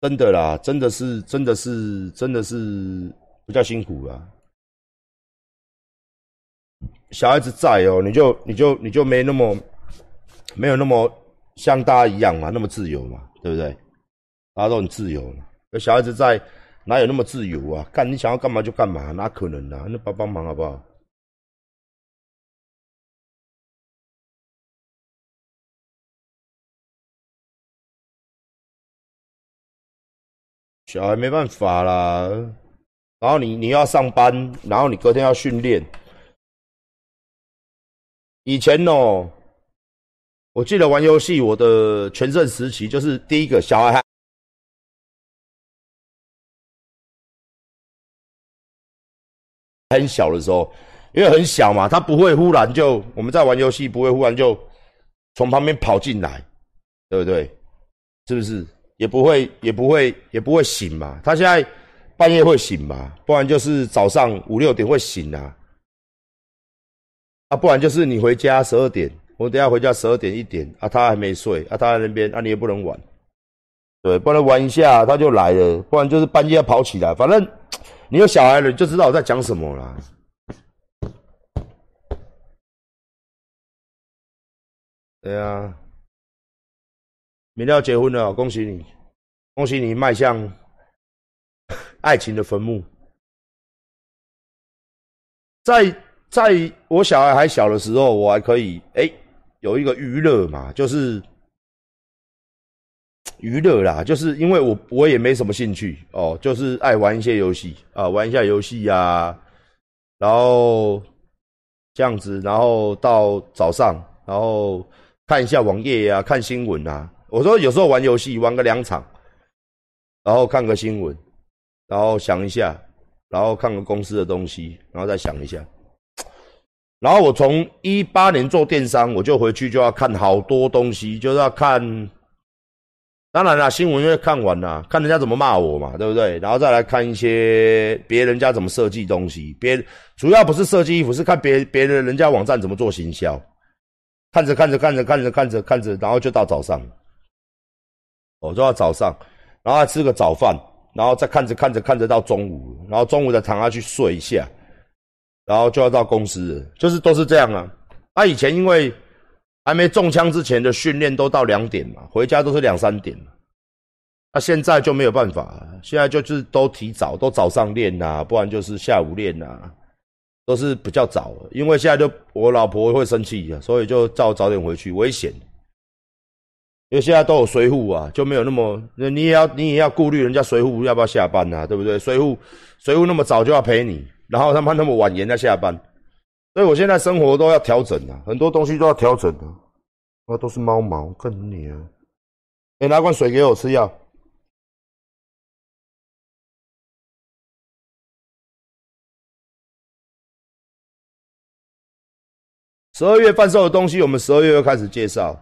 真的啦，真的是，真的是，真的是比较辛苦啦。小孩子在哦，你就你就你就没那么没有那么像大家一样嘛，那么自由嘛，对不对？大家都很自由，有小孩子在，哪有那么自由啊？干你想要干嘛就干嘛，哪可能啊？那帮帮忙好不好？小孩没办法啦，然后你你要上班，然后你隔天要训练。以前哦，我记得玩游戏，我的全盛时期就是第一个小孩还很小的时候，因为很小嘛，他不会忽然就我们在玩游戏，不会忽然就从旁边跑进来，对不对？是不是？也不会，也不会，也不会醒嘛。他现在半夜会醒嘛？不然就是早上五六点会醒啊。啊，不然就是你回家十二点，我等下回家十二点一点啊，他还没睡啊，他在那边啊，你也不能玩，对，不能玩一下他就来了。不然就是半夜要跑起来，反正你有小孩了，你就知道我在讲什么啦。对啊。明天要结婚了，恭喜你，恭喜你迈向爱情的坟墓。在在我小孩还小的时候，我还可以哎有一个娱乐嘛，就是娱乐啦，就是因为我我也没什么兴趣哦，就是爱玩一些游戏啊，玩一下游戏呀，然后这样子，然后到早上，然后看一下网页呀，看新闻啊。我说有时候玩游戏玩个两场，然后看个新闻，然后想一下，然后看个公司的东西，然后再想一下。然后我从一八年做电商，我就回去就要看好多东西，就是要看。当然啦，新闻因为看完了，看人家怎么骂我嘛，对不对？然后再来看一些别人家怎么设计东西，别主要不是设计衣服，是看别别的人家网站怎么做行销。看着看着看着看着看着看着，然后就到早上。我就要早上，然后吃个早饭，然后再看着看着看着到中午，然后中午再躺下去睡一下，然后就要到公司，就是都是这样啊。他以前因为还没中枪之前的训练都到两点嘛，回家都是两三点嘛。那现在就没有办法，现在就是都提早，都早上练呐，不然就是下午练呐，都是比较早。因为现在就我老婆会生气啊，所以就照早点回去，危险。因为现在都有随护啊，就没有那么，你也要你也要顾虑人家随护要不要下班呐，对不对？随护随护那么早就要陪你，然后他们那么晚人家下班，所以我现在生活都要调整啊，很多东西都要调整啊。那都是猫毛，看你啊！哎，拿罐水给我吃药。十二月贩售的东西，我们十二月又开始介绍。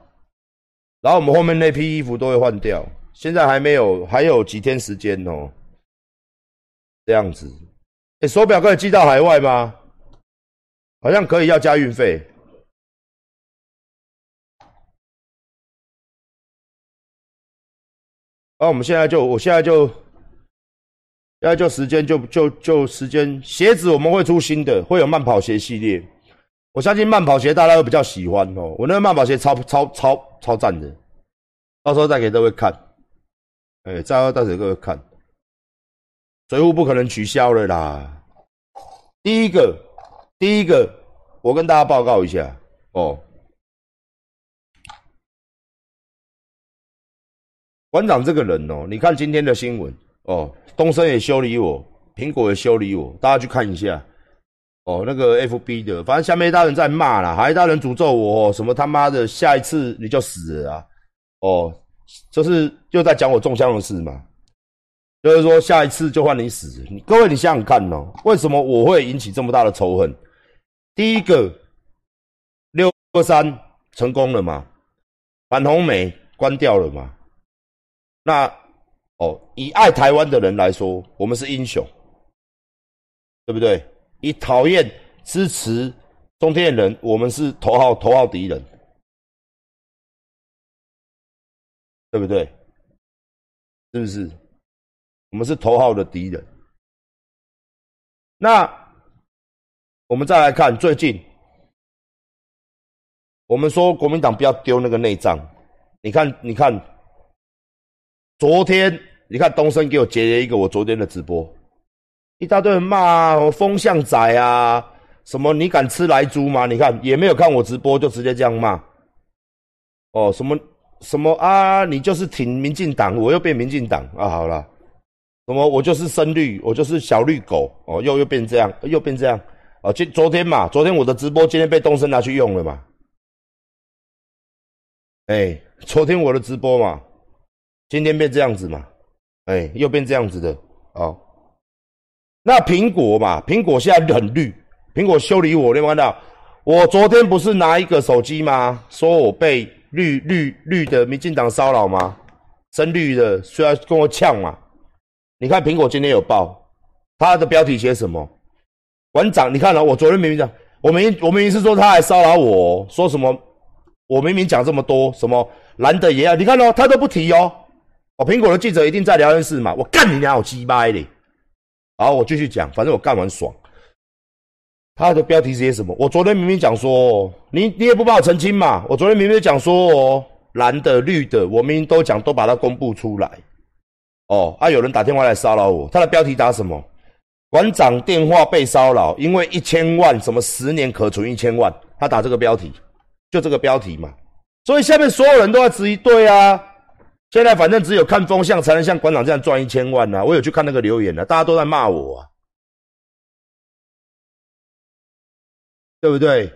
然后我们后面那批衣服都会换掉，现在还没有，还有几天时间哦。这样子，哎，手表可以寄到海外吗？好像可以，要加运费。啊，我们现在就，我现在就，现在就时间就就就时间，鞋子我们会出新的，会有慢跑鞋系列。我相信慢跑鞋大家会比较喜欢哦，我那个慢跑鞋超超超超赞的，到时候再给各位看，哎，再再给各位看，水壶不可能取消了啦。第一个，第一个，我跟大家报告一下哦，馆长这个人哦，你看今天的新闻哦，东升也修理我，苹果也修理我，大家去看一下。哦，那个 F B 的，反正下面一大人在骂啦，还一大人诅咒我，什么他妈的，下一次你就死了啊！哦，就是又在讲我中枪的事嘛，就是说下一次就换你死。你各位，你想想看哦，为什么我会引起这么大的仇恨？第一个，六二三成功了嘛，反红梅关掉了嘛，那哦，以爱台湾的人来说，我们是英雄，对不对？以讨厌支持中天的人，我们是头号头号敌人，对不对？是不是？我们是头号的敌人。那我们再来看最近，我们说国民党不要丢那个内脏。你看，你看，昨天你看东升给我截了一个我昨天的直播，一大堆人骂风向仔啊，什么你敢吃来猪吗？你看也没有看我直播就直接这样骂。哦，什么什么啊？你就是挺民进党，我又变民进党啊！好了，什么我就是深绿，我就是小绿狗哦，又又变这样，又变这样哦。今昨天嘛，昨天我的直播，今天被东升拿去用了嘛？哎，昨天我的直播嘛，今天变这样子嘛？哎，又变这样子的哦。那苹果嘛，苹果现在很绿，苹果修理我，你有看到？我昨天不是拿一个手机吗？说我被。绿绿绿的民进党骚扰吗？深绿的需要跟我呛嘛？你看苹果今天有报，他的标题写什么？馆长，你看了？我昨天明明讲，我明我明明是说他还骚扰我，说什么？我明明讲这么多，什么蓝的也要，你看哦，他都不提哦。哦，苹果的记者一定在聊天室嘛？我干你娘，我鸡掰的。好，我继续讲，反正我干完爽。他的标题是写什么？我昨天明明讲说，你你也不帮我澄清嘛？我昨天明明讲说哦，蓝的绿的，我明明都讲，都把它公布出来。哦，啊，有人打电话来骚扰我，他的标题打什么？馆长电话被骚扰，因为一千万什么十年可存一千万，他打这个标题，就这个标题嘛。所以下面所有人都在质疑，对啊，现在反正只有看风向才能像馆长这样赚一千万呐。我有去看那个留言了，大家都在骂我啊。对不对？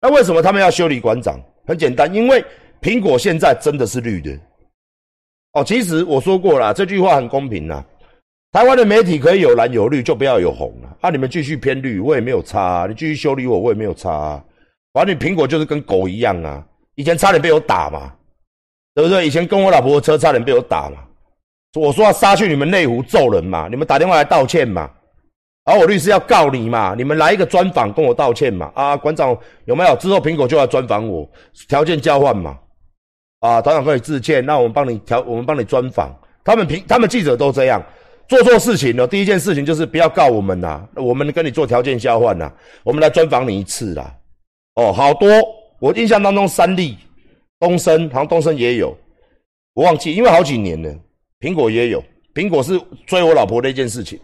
那为什么他们要修理馆长？很简单，因为苹果现在真的是绿的。哦，其实我说过了，这句话很公平呐。台湾的媒体可以有蓝有绿，就不要有红了。啊，你们继续偏绿，我也没有差。啊你继续修理我，我也没有差。啊反正你苹果就是跟狗一样啊。以前差点被我打嘛，对不对？以前跟我老婆的车差点被我打嘛。我说要杀去你们内湖揍人嘛，你们打电话来道歉嘛。而我律师要告你嘛？你们来一个专访跟我道歉嘛？啊，馆长有没有？之后苹果就要专访我，条件交换嘛？啊，团长可以致歉，那我们帮你调，我们帮你专访。他们平，他们记者都这样做错事情了。第一件事情就是不要告我们呐，我们跟你做条件交换呐，我们来专访你一次啦。哦，好多，我印象当中三例，东升好像东升也有，我忘记，因为好几年了。苹果也有，苹果是追我老婆的一件事情。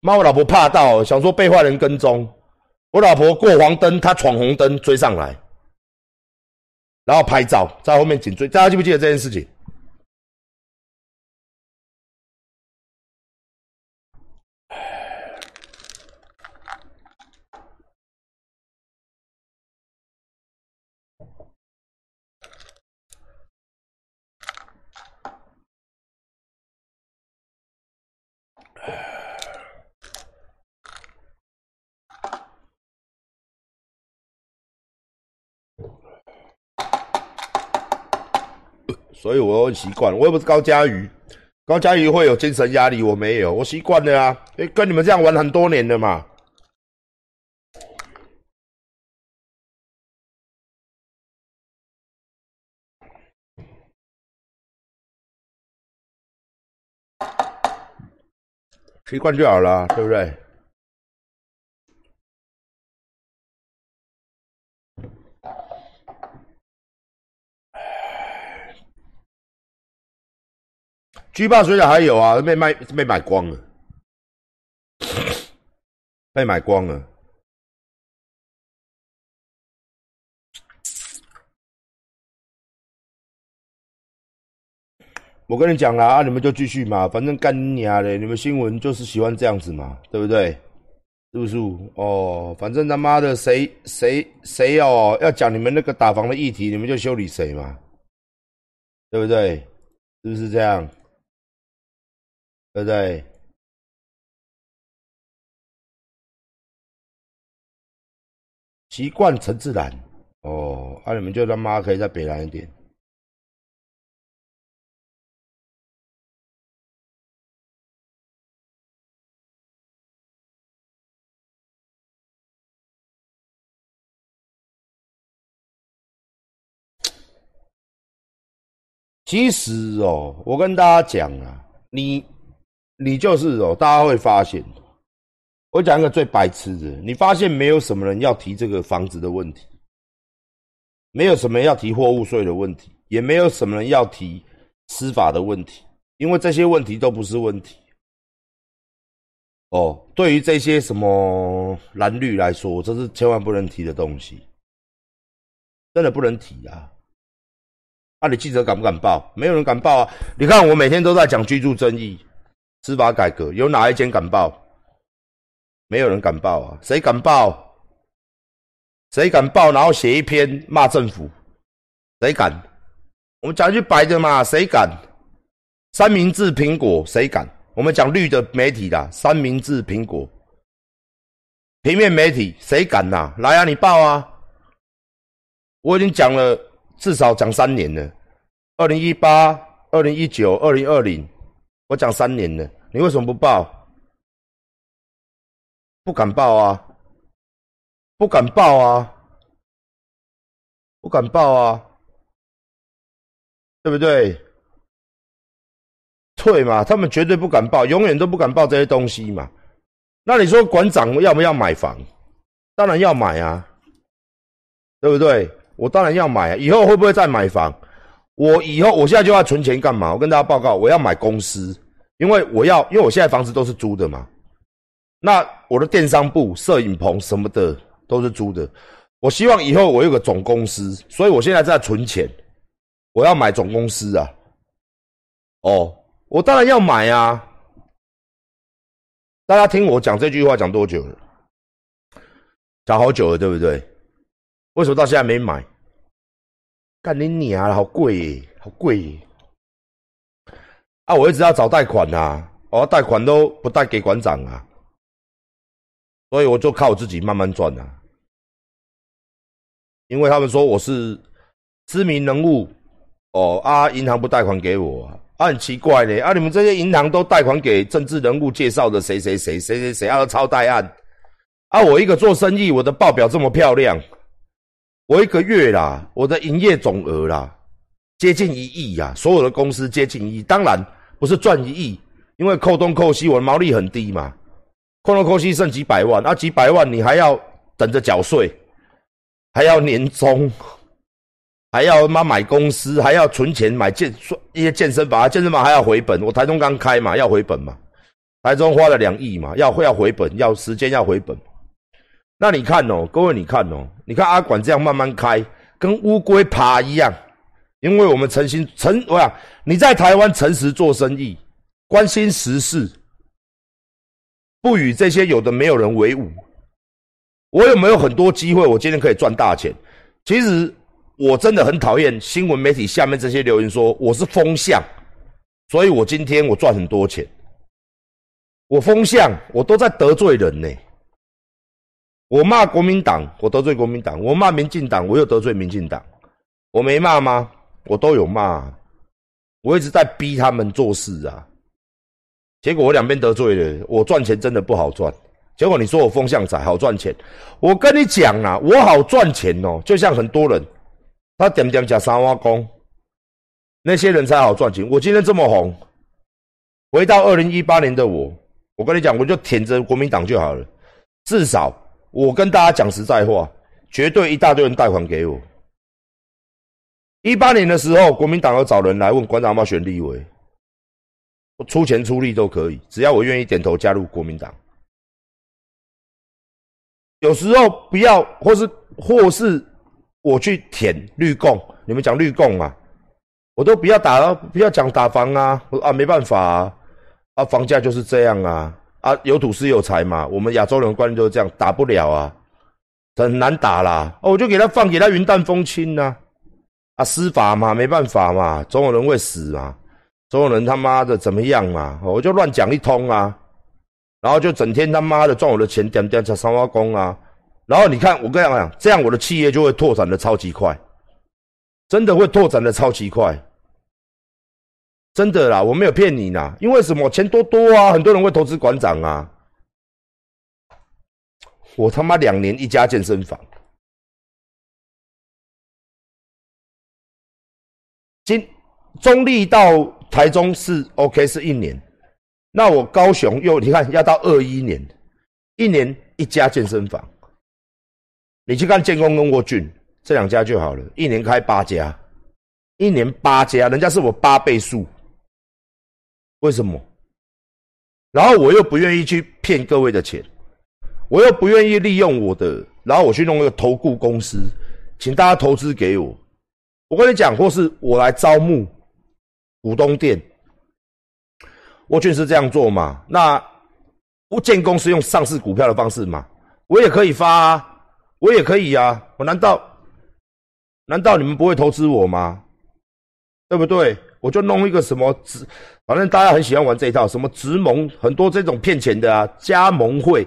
骂，我老婆怕到想说被坏人跟踪，我老婆过黄灯，他闯红灯追上来，然后拍照在后面紧追，大家记不记得这件事情？所以我很习惯，我又不是高嘉瑜，高嘉瑜会有精神压力，我没有，我习惯了啊，跟你们这样玩很多年了嘛，习惯就好了，对不对？巨霸水饺还有啊，被卖被买光了，被买光了。我跟你讲啦，啊，你们就继续嘛，反正干你娘的，你们新闻就是喜欢这样子嘛，对不对？是不是？哦，反正他妈的谁谁谁哦，要讲你们那个打房的议题，你们就修理谁嘛，对不对？是不是这样？对不对？习惯成自然哦，那你们就他妈可以再北南一点。其实哦，我跟大家讲啊，你你就是哦，大家会发现，我讲一个最白痴的，你发现没有什么人要提这个房子的问题，没有什么要提货物税的问题，也没有什么人要提司法的问题，因为这些问题都不是问题。哦，对于这些什么蓝绿来说，这是千万不能提的东西，真的不能提啊！那你记者敢不敢报？没有人敢报啊！你看我每天都在讲居住争议、司法改革，有哪一间敢报？没有人敢报啊！谁敢报？谁敢报？然后写一篇骂政府？谁敢？我们讲句白的嘛，谁敢？三明治、苹果，谁敢？我们讲绿的媒体啦，三明治、苹果、平面媒体，谁敢呐？来啊，你报啊！我已经讲了。至少讲三年了，二零一八、二零一九、二零二零，我讲三年了，你为什么不报？不敢报啊！不敢报啊！不敢报啊！对不对？退嘛，他们绝对不敢报，永远都不敢报这些东西嘛。那你说馆长要不要买房？当然要买啊，对不对？我当然要买啊！以后会不会再买房？我以后我现在就要存钱干嘛？我跟大家报告，我要买公司，因为我要，因为我现在房子都是租的嘛。那我的电商部、摄影棚什么的都是租的。我希望以后我有个总公司，所以我现在在存钱，我要买总公司啊。哦，我当然要买啊！大家听我讲这句话讲多久了？讲好久了，对不对？为什么到现在没买？干你娘了，好贵，好贵！啊，我一直要找贷款呐，我贷款都不贷给馆长啊，所以我就靠我自己慢慢赚啊。因为他们说我是知名人物，哦啊，银行不贷款给我啊，很奇怪呢。啊，你们这些银行都贷款给政治人物介绍的谁谁谁谁谁谁要抄贷案啊？我一个做生意，我的报表这么漂亮。我一个月啦，我的营业总额啦，接近一亿呀！所有的公司接近一亿，当然不是赚一亿，因为扣东扣西，我的毛利很低嘛，扣东扣西剩几百万，那几百万你还要等着缴税，还要年终，还要妈买公司，还要存钱买健一些健身房，健身房还要回本。我台中刚开嘛，要回本嘛，台中花了两亿嘛，要会要回本，要时间要回本。那你看哦，各位你看哦，你看阿管这样慢慢开，跟乌龟爬一样，因为我们诚心诚，我想你在台湾诚实做生意，关心时事，不与这些有的没有人为伍。我有没有很多机会？我今天可以赚大钱？其实我真的很讨厌新闻媒体下面这些留言说我是风向，所以我今天我赚很多钱。我风向，我都在得罪人呢。我骂国民党，我得罪国民党；我骂民进党，我又得罪民进党。我没骂吗？我都有骂。我一直在逼他们做事啊。结果我两边得罪了，我赚钱真的不好赚。结果你说我风向仔好赚钱，我跟你讲啊，我好赚钱哦。就像很多人，他点点讲三挖工，那些人才好赚钱。我今天这么红，回到二零一八年的我，我跟你讲，我就舔着国民党就好了，至少。我跟大家讲实在话，绝对一大堆人贷款给我。一八年的时候，国民党要找人来问馆长要不要选立委，我出钱出力都可以，只要我愿意点头加入国民党。有时候不要，或是或是我去舔绿共，你们讲绿共啊，我都不要打，不要讲打房啊，我啊没办法啊，啊房价就是这样啊。啊，有土是有财嘛？我们亚洲人的观念就是这样，打不了啊，很难打啦。哦，我就给他放，给他云淡风轻呐。啊，司法嘛，没办法嘛，总有人会死嘛，总有人他妈的怎么样嘛？我就乱讲一通啊，然后就整天他妈的赚我的钱，点点在三花工啊。然后你看，我跟你讲，这样我的企业就会拓展的超级快，真的会拓展的超级快。真的啦，我没有骗你啦，因为什么？钱多多啊，很多人会投资馆长啊。我他妈两年一家健身房，今中立到台中是 OK 是一年，那我高雄又你看要到二一年，一年一家健身房，你去看建工跟沃俊这两家就好了，一年开八家，一年八家，人家是我八倍数，为什么？然后我又不愿意去骗各位的钱，我又不愿意利用我的，然后我去弄一个投顾公司，请大家投资给我。我跟你讲或，是我来招募股东店，我就是这样做嘛。那我建公司用上市股票的方式嘛，我也可以发，啊，我也可以啊。我难道难道你们不会投资我吗？对不对？我就弄一个什么直，反正大家很喜欢玩这一套，什么直盟，很多这种骗钱的啊，加盟会，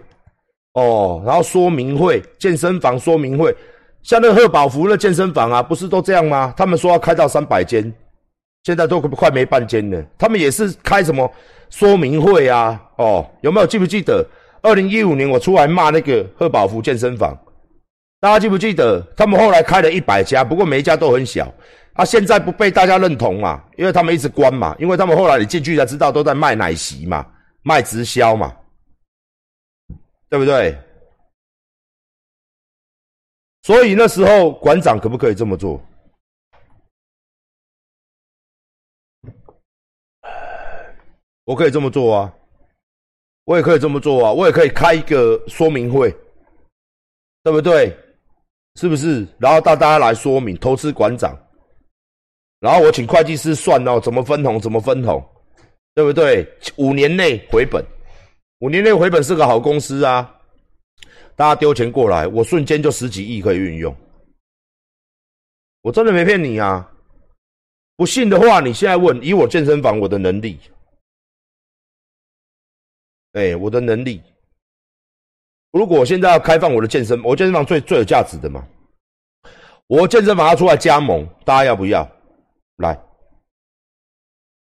哦，然后说明会，健身房说明会，像那个贺宝福的健身房啊，不是都这样吗？他们说要开到三百间，现在都快没半间了。他们也是开什么说明会啊？哦，有没有记不记得？二零一五年我出来骂那个贺宝福健身房，大家记不记得？他们后来开了一百家，不过每一家都很小。啊，现在不被大家认同嘛？因为他们一直关嘛，因为他们后来你进去才知道都在卖奶昔嘛，卖直销嘛，对不对？所以那时候馆长可不可以这么做？我可以这么做啊，我也可以这么做啊，我也可以开一个说明会，对不对？是不是？然后大家来说明投资馆长。然后我请会计师算哦，怎么分红，怎么分红，对不对？五年内回本，五年内回本是个好公司啊！大家丢钱过来，我瞬间就十几亿可以运用。我真的没骗你啊！不信的话，你现在问，以我健身房我的能力，哎，我的能力，如果我现在要开放我的健身，我健身房最最有价值的嘛，我健身房要出来加盟，大家要不要？来，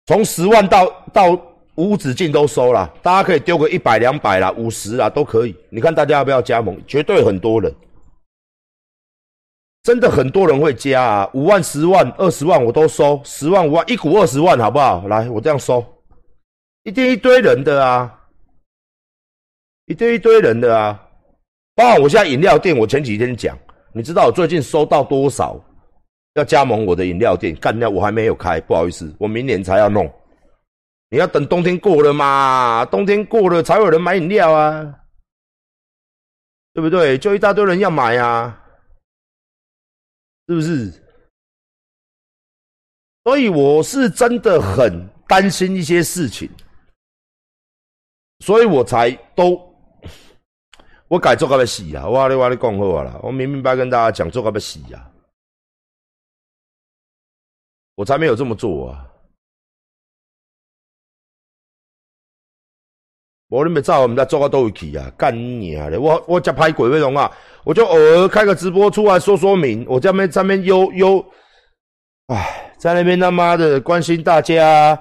从十万到到无止境都收了，大家可以丢个一百两百啦，五十啦都可以。你看大家要不要加盟？绝对很多人，真的很多人会加啊！五万、十万、二十万我都收，十万、五万一股二十万，好不好？来，我这样收，一定一堆人的啊，一堆一堆人的啊。包括我现在饮料店，我前几天讲，你知道我最近收到多少？要加盟我的饮料店，干掉我还没有开，不好意思，我明年才要弄。你要等冬天过了嘛，冬天过了才有人买饮料啊，对不对？就一大堆人要买啊，是不是？所以我是真的很担心一些事情，所以我才都我改做个要死啊！我你我你讲好了，我明明白跟大家讲做个要死啊！我才没有这么做啊！我你没照我们家做个都会去啊，干你啊！我我家拍鬼威龙啊，我就偶尔开个直播出来说说明，我这边这边悠悠，唉，在那边他妈的关心大家，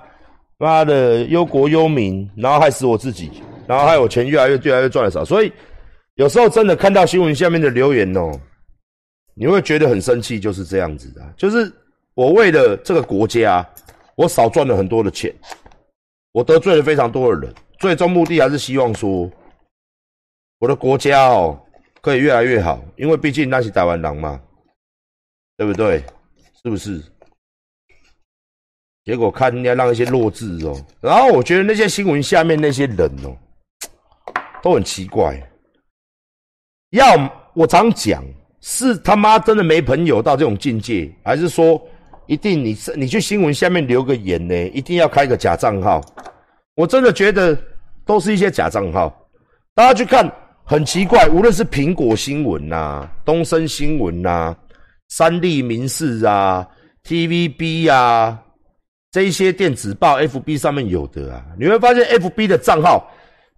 妈的忧国忧民，然后害死我自己，然后害我钱越来越越来越赚的少，所以有时候真的看到新闻下面的留言哦，你会觉得很生气，就是这样子的，就是。我为了这个国家，我少赚了很多的钱，我得罪了非常多的人，最终目的还是希望说，我的国家哦可以越来越好，因为毕竟那是台湾人嘛，对不对？是不是？结果看人家让一些弱智哦，然后我觉得那些新闻下面那些人哦，都很奇怪，要我常讲，是他妈真的没朋友到这种境界，还是说？一定，你是你去新闻下面留个言呢，一定要开个假账号。我真的觉得都是一些假账号，大家去看很奇怪。无论是苹果新闻呐、东森新闻呐、三立民事啊、TVB 啊这一些电子报，FB 上面有的啊，你会发现 FB 的账号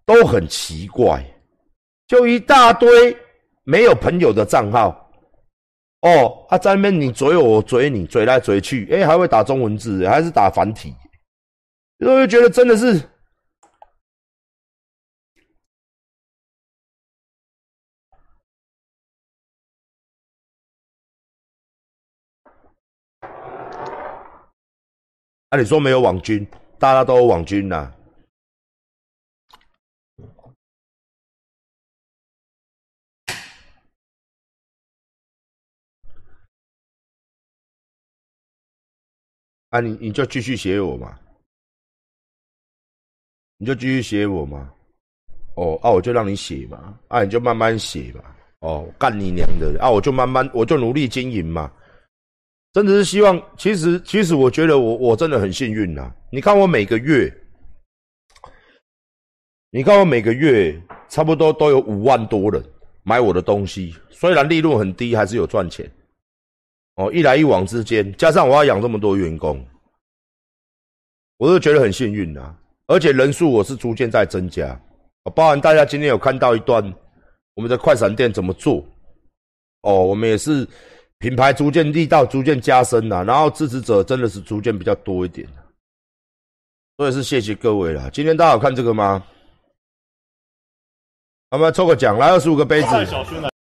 都很奇怪，就一大堆没有朋友的账号。哦，他在那边你追我，我追你，追来追去，哎，还会打中文字，还是打繁体，就觉得真的是。啊，你说没有网军，大家都有网军呐、啊你，你就继续写我嘛，你就继续写我嘛。哦，啊，我就让你写嘛，啊，你就慢慢写嘛。哦，干你娘的！啊，我就慢慢，我就努力经营嘛。真的是希望，其实其实我觉得我我真的很幸运呐。你看我每个月，你看我每个月差不多都有五万多人买我的东西，虽然利润很低，还是有赚钱。哦，一来一往之间，加上我要养这么多员工，我都觉得很幸运啊。而且人数我是逐渐在增加，包含大家今天有看到一段我们的快闪店怎么做。哦，我们也是品牌逐渐力道逐渐加深呐，然后支持者真的是逐渐比较多一点，所以是谢谢各位啦。今天大家有看这个吗？我们抽个奖，来二十五个杯子。